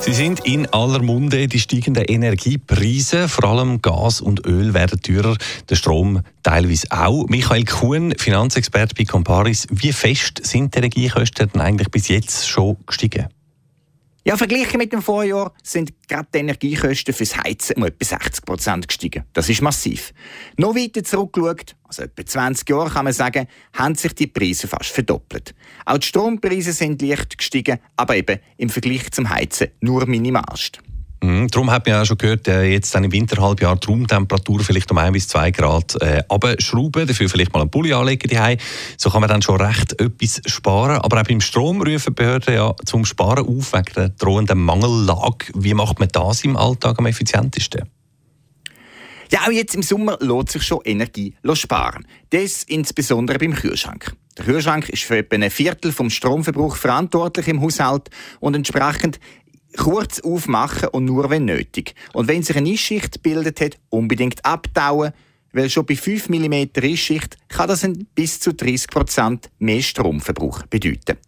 Sie sind in aller Munde. Die steigenden Energiepreise, vor allem Gas und Öl, werden teurer. Der Strom teilweise auch. Michael Kuhn, Finanzexperte bei Comparis. Wie fest sind die Energiekosten denn eigentlich bis jetzt schon gestiegen? Ja, verglichen mit dem Vorjahr sind gerade die Energiekosten fürs Heizen um etwa 60 Prozent gestiegen. Das ist massiv. Noch weiter zurückgeschaut, also etwa 20 Jahre kann man sagen, haben sich die Preise fast verdoppelt. Auch die Strompreise sind leicht gestiegen, aber eben im Vergleich zum Heizen nur minimalst. Mhm, darum hat man ja schon gehört, äh, jetzt dann im Winterhalbjahr die Raumtemperatur vielleicht um 1 bis 2 Grad äh, abschrauben, dafür vielleicht mal einen Pulli anlegen daheim. So kann man dann schon recht etwas sparen. Aber auch beim Strom rufen Behörden ja zum Sparen auf wegen der drohenden Mangellage. Wie macht man das im Alltag am effizientesten? Ja, auch jetzt im Sommer lohnt sich schon Energie sparen. Das insbesondere beim Kühlschrank. Der Kühlschrank ist für etwa ein Viertel vom Stromverbrauch verantwortlich im Haushalt und entsprechend kurz aufmachen und nur wenn nötig. Und wenn sich eine Eisschicht gebildet hat, unbedingt abtauen, weil schon bei 5 mm Eisschicht kann das bis zu 30% mehr Stromverbrauch bedeuten.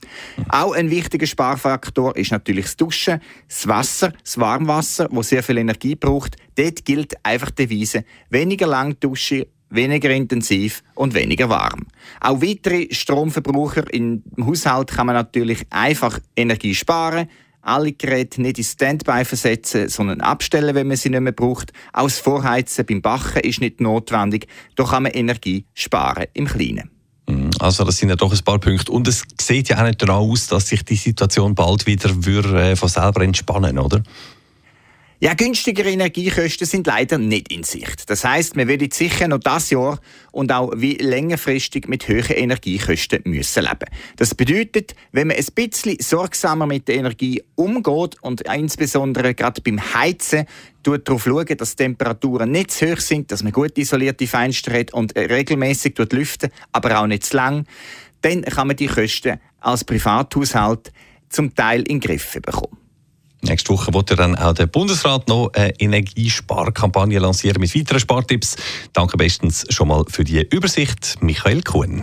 Auch ein wichtiger Sparfaktor ist natürlich das Duschen, das Wasser, das Warmwasser, wo sehr viel Energie braucht. Dort gilt einfach die Devise, weniger lang duschen, weniger intensiv und weniger warm. Auch weitere Stromverbraucher im Haushalt kann man natürlich einfach Energie sparen, alle Geräte nicht in Standby versetzen, sondern abstellen, wenn man sie nicht mehr braucht. Auch das Vorheizen beim Bachen ist nicht notwendig. Da kann man Energie sparen im Kleinen. Mhm. Also das sind ja doch ein paar Punkte. Und es sieht ja auch nicht danach aus, dass sich die Situation bald wieder äh, von selber entspannen, oder? Ja, günstigere Energiekosten sind leider nicht in Sicht. Das heißt, wir werden sicher noch das Jahr und auch wie längerfristig mit hohen Energiekosten müssen leben. Das bedeutet, wenn man ein bisschen sorgsamer mit der Energie umgeht und insbesondere gerade beim Heizen darauf schauen, dass die Temperaturen nicht zu hoch sind, dass man gut isolierte Fenster hat und regelmäßig lüften, aber auch nicht zu lang, dann kann man die Kosten als Privathaushalt zum Teil in den Griff bekommen. Nächste Woche wird dann auch der Bundesrat noch eine Energiesparkampagne lancieren mit weiteren Spartipps. Danke bestens schon mal für die Übersicht, Michael Kuhn.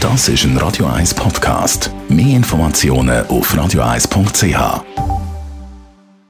Das ist ein Radio 1 Podcast. Mehr Informationen auf radio1.ch.